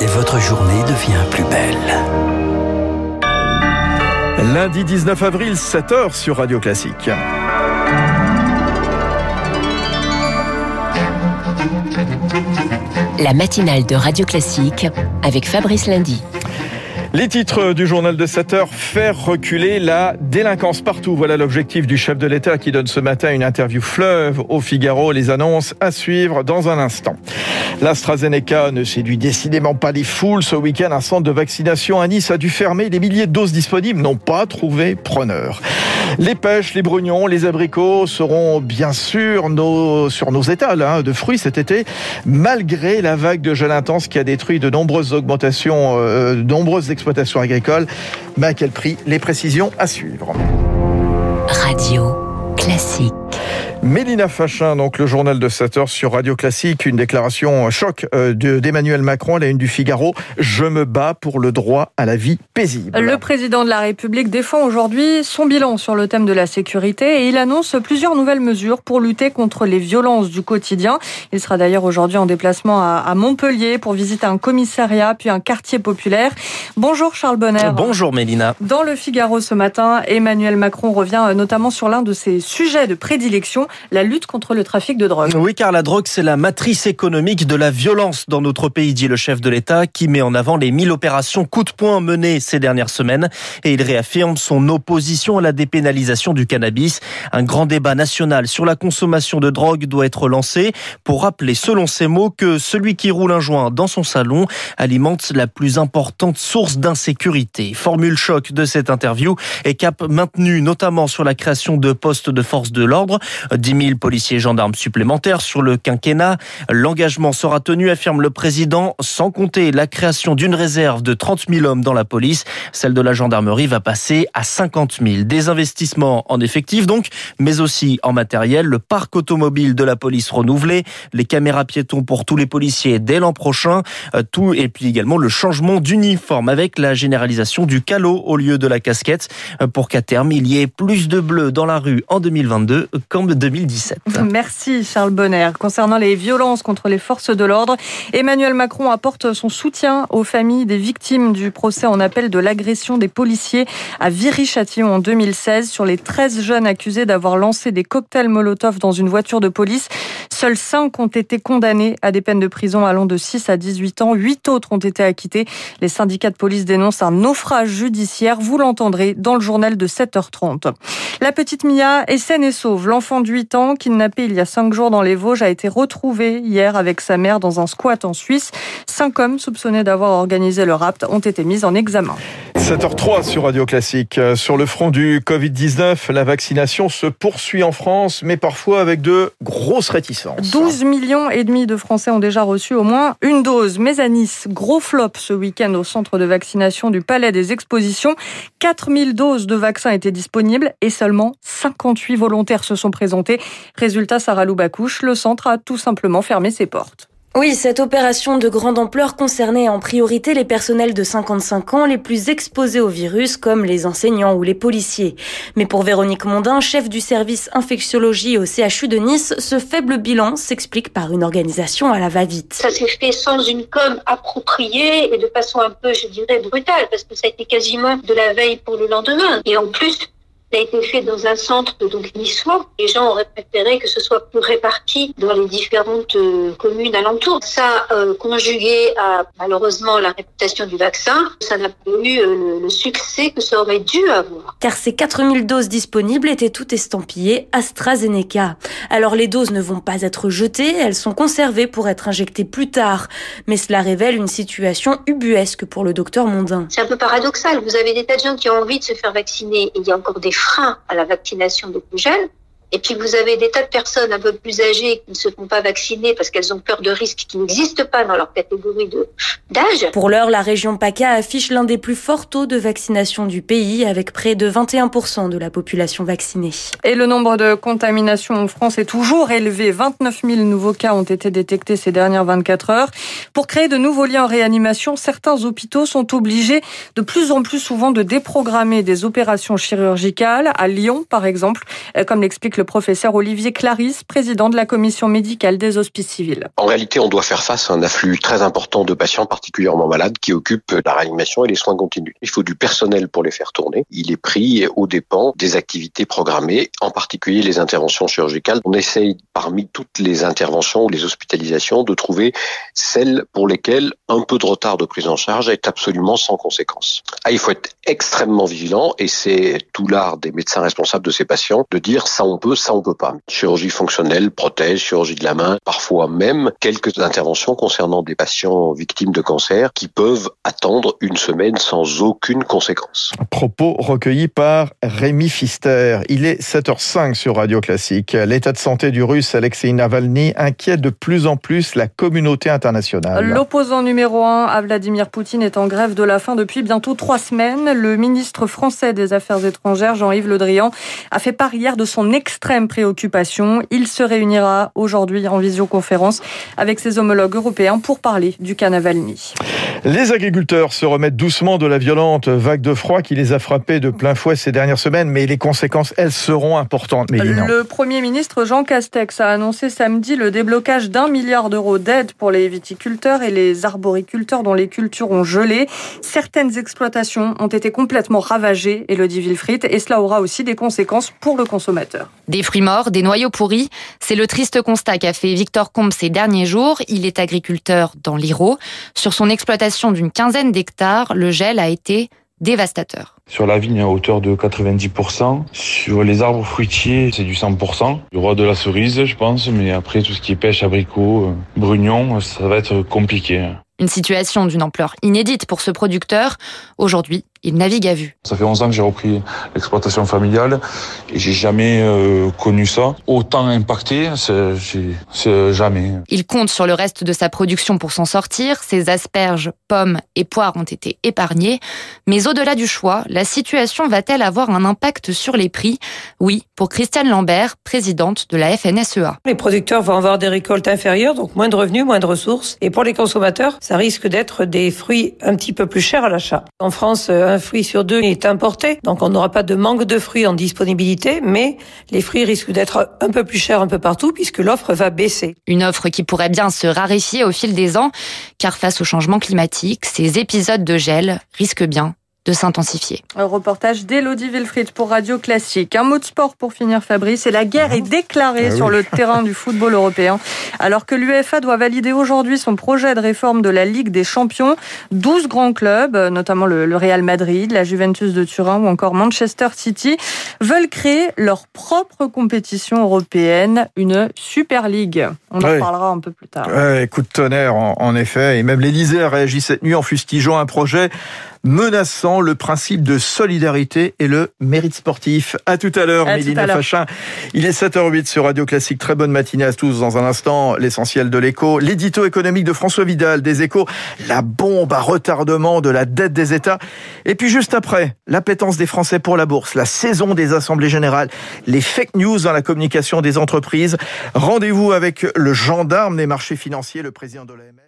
et votre journée devient plus belle. Lundi 19 avril, 7h sur Radio Classique. La matinale de Radio Classique avec Fabrice Lundy. Les titres du journal de 7 heures, faire reculer la délinquance partout. Voilà l'objectif du chef de l'État qui donne ce matin une interview fleuve au Figaro. Les annonces à suivre dans un instant. L'AstraZeneca ne séduit décidément pas les foules. Ce week-end, un centre de vaccination à Nice a dû fermer. Les milliers de doses disponibles n'ont pas trouvé preneur. Les pêches, les brugnons, les abricots seront bien sûr nos, sur nos étals hein, de fruits cet été, malgré la vague de gel intense qui a détruit de nombreuses augmentations, euh, de nombreuses exploitations agricoles. Mais à quel prix? Les précisions à suivre. Radio classique. Mélina Fachin, donc le journal de 7 heures sur Radio Classique, une déclaration choc euh, d'Emmanuel Macron à la une du Figaro. Je me bats pour le droit à la vie paisible. Le président de la République défend aujourd'hui son bilan sur le thème de la sécurité et il annonce plusieurs nouvelles mesures pour lutter contre les violences du quotidien. Il sera d'ailleurs aujourd'hui en déplacement à Montpellier pour visiter un commissariat puis un quartier populaire. Bonjour Charles Bonner. Bonjour Mélina. Dans le Figaro ce matin, Emmanuel Macron revient euh, notamment sur l'un de ses sujets de prédilection la lutte contre le trafic de drogue. Oui, car la drogue, c'est la matrice économique de la violence dans notre pays, dit le chef de l'État, qui met en avant les 1000 opérations coup de poing menées ces dernières semaines. Et il réaffirme son opposition à la dépénalisation du cannabis. Un grand débat national sur la consommation de drogue doit être lancé pour rappeler, selon ses mots, que celui qui roule un joint dans son salon alimente la plus importante source d'insécurité. Formule choc de cette interview et cap maintenu notamment sur la création de postes de force de l'ordre. 10 000 policiers gendarmes supplémentaires sur le quinquennat. L'engagement sera tenu, affirme le président, sans compter la création d'une réserve de 30 000 hommes dans la police. Celle de la gendarmerie va passer à 50 000. Des investissements en effectifs donc, mais aussi en matériel. Le parc automobile de la police renouvelé, les caméras piétons pour tous les policiers dès l'an prochain, euh, tout et puis également le changement d'uniforme avec la généralisation du calot au lieu de la casquette euh, pour qu'à terme il y ait plus de bleu dans la rue en 2022 qu'en 2017. Merci Charles Bonner. Concernant les violences contre les forces de l'ordre, Emmanuel Macron apporte son soutien aux familles des victimes du procès en appel de l'agression des policiers à Viry-Châtillon en 2016 sur les 13 jeunes accusés d'avoir lancé des cocktails Molotov dans une voiture de police. Seuls 5 ont été condamnés à des peines de prison allant de 6 à 18 ans. 8 autres ont été acquittés. Les syndicats de police dénoncent un naufrage judiciaire. Vous l'entendrez dans le journal de 7h30. La petite Mia est saine et sauve. L'enfant de 8 ans, kidnappé il y a 5 jours dans les Vosges, a été retrouvé hier avec sa mère dans un squat en Suisse. Cinq hommes soupçonnés d'avoir organisé le rapt ont été mis en examen. 7h03 sur Radio Classique. Sur le front du Covid-19, la vaccination se poursuit en France, mais parfois avec de grosses réticences. 12 millions et demi de Français ont déjà reçu au moins une dose. Mais à Nice, gros flop ce week-end au centre de vaccination du Palais des Expositions. 4000 doses de vaccins étaient disponibles et seulement 58 volontaires se sont présentés. Résultat, Sarah Loubacouche, le centre a tout simplement fermé ses portes. Oui, cette opération de grande ampleur concernait en priorité les personnels de 55 ans les plus exposés au virus, comme les enseignants ou les policiers. Mais pour Véronique Mondin, chef du service infectiologie au CHU de Nice, ce faible bilan s'explique par une organisation à la va-vite. Ça s'est fait sans une com appropriée et de façon un peu, je dirais, brutale, parce que ça a été quasiment de la veille pour le lendemain. Et en plus, ça a été fait dans un centre donc niçois. Les gens auraient préféré que ce soit plus réparti dans les différentes euh, communes alentours. Ça, euh, conjugué à malheureusement la réputation du vaccin, ça n'a pas eu euh, le, succès que ça aurait dû avoir. Car ces 4000 doses disponibles étaient toutes estampillées AstraZeneca. Alors les doses ne vont pas être jetées, elles sont conservées pour être injectées plus tard. Mais cela révèle une situation ubuesque pour le docteur Mondin. C'est un peu paradoxal. Vous avez des tas de gens qui ont envie de se faire vacciner et il y a encore des frein à la vaccination des plus jeunes. Et puis vous avez des tas de personnes un peu plus âgées qui ne se font pas vacciner parce qu'elles ont peur de risques qui n'existent pas dans leur catégorie d'âge. Pour l'heure, la région PACA affiche l'un des plus forts taux de vaccination du pays avec près de 21% de la population vaccinée. Et le nombre de contaminations en France est toujours élevé. 29 000 nouveaux cas ont été détectés ces dernières 24 heures. Pour créer de nouveaux liens en réanimation, certains hôpitaux sont obligés de plus en plus souvent de déprogrammer des opérations chirurgicales à Lyon, par exemple, comme l'explique le professeur Olivier Clarisse, président de la commission médicale des hospices civils. En réalité, on doit faire face à un afflux très important de patients particulièrement malades qui occupent la réanimation et les soins continus. Il faut du personnel pour les faire tourner. Il est pris aux dépens des activités programmées, en particulier les interventions chirurgicales. On essaye parmi toutes les interventions ou les hospitalisations de trouver celles pour lesquelles un peu de retard de prise en charge est absolument sans conséquence. Ah, il faut être extrêmement vigilant et c'est tout l'art des médecins responsables de ces patients de dire ça on peut, ça on peut pas. Chirurgie fonctionnelle, prothèse, chirurgie de la main, parfois même quelques interventions concernant des patients victimes de cancer qui peuvent attendre une semaine sans aucune conséquence. Propos recueillis par Rémi Fister. Il est 7h05 sur Radio Classique. L'état de santé du russe Alexei Navalny inquiète de plus en plus la communauté internationale. L'opposant numéro un à Vladimir Poutine est en grève de la faim depuis bientôt trois semaines. Le ministre français des Affaires étrangères, Jean-Yves Le Drian, a fait part hier de son extrême préoccupation. Il se réunira aujourd'hui en visioconférence avec ses homologues européens pour parler du cas Navalny. Les agriculteurs se remettent doucement de la violente vague de froid qui les a frappés de plein fouet ces dernières semaines, mais les conséquences, elles, seront importantes. le Premier ministre Jean Castex a annoncé samedi le déblocage d'un milliard d'euros d'aide pour les viticulteurs et les arboriculteurs dont les cultures ont gelé. Certaines exploitations ont été complètement ravagées, et le dit Wilfried, et cela aura aussi des conséquences pour le consommateur. Des fruits morts, des noyaux pourris, c'est le triste constat qu'a fait Victor Combe ces derniers jours. Il est agriculteur dans l'Hérault. Sur son exploitation d'une quinzaine d'hectares, le gel a été dévastateur. Sur la vigne à hauteur de 90%. Sur les arbres fruitiers, c'est du 100%. Le roi de la cerise, je pense, mais après tout ce qui est pêche, abricot, euh, brugnon, ça va être compliqué. Une situation d'une ampleur inédite pour ce producteur. Aujourd'hui, il navigue à vue. Ça fait 11 ans que j'ai repris l'exploitation familiale et j'ai jamais euh, connu ça. Autant impacté, c'est jamais. Il compte sur le reste de sa production pour s'en sortir. Ses asperges, pommes et poires ont été épargnés. Mais au-delà du choix, la situation va-t-elle avoir un impact sur les prix? Oui, pour Christiane Lambert, présidente de la FNSEA. Les producteurs vont avoir des récoltes inférieures, donc moins de revenus, moins de ressources. Et pour les consommateurs, ça risque d'être des fruits un petit peu plus chers à l'achat. En France, un fruit sur deux est importé, donc on n'aura pas de manque de fruits en disponibilité, mais les fruits risquent d'être un peu plus chers un peu partout puisque l'offre va baisser. Une offre qui pourrait bien se raréfier au fil des ans, car face au changement climatique, ces épisodes de gel risquent bien de s'intensifier. Un reportage d'Elodie Wilfried pour Radio Classique. Un mot de sport pour finir, Fabrice. Et la guerre est déclarée ah sur le terrain du football européen. Alors que l'UEFA doit valider aujourd'hui son projet de réforme de la Ligue des Champions, 12 grands clubs, notamment le Real Madrid, la Juventus de Turin ou encore Manchester City, veulent créer leur propre compétition européenne, une Super League. On en parlera un peu plus tard. Ouais, coup de tonnerre, en, en effet. Et même l'Elysée a réagi cette nuit en fustigeant un projet menaçant le principe de solidarité et le mérite sportif. À tout à l'heure, Mélina Fachin. Il est 7h08 sur Radio Classique. Très bonne matinée à tous. Dans un instant, l'essentiel de l'écho. L'édito économique de François Vidal des échos. La bombe à retardement de la dette des États. Et puis juste après, l'appétence des Français pour la bourse, la saison des assemblées générales, les fake news dans la communication des entreprises. Rendez-vous avec le gendarme des marchés financiers, le président de l'AMF.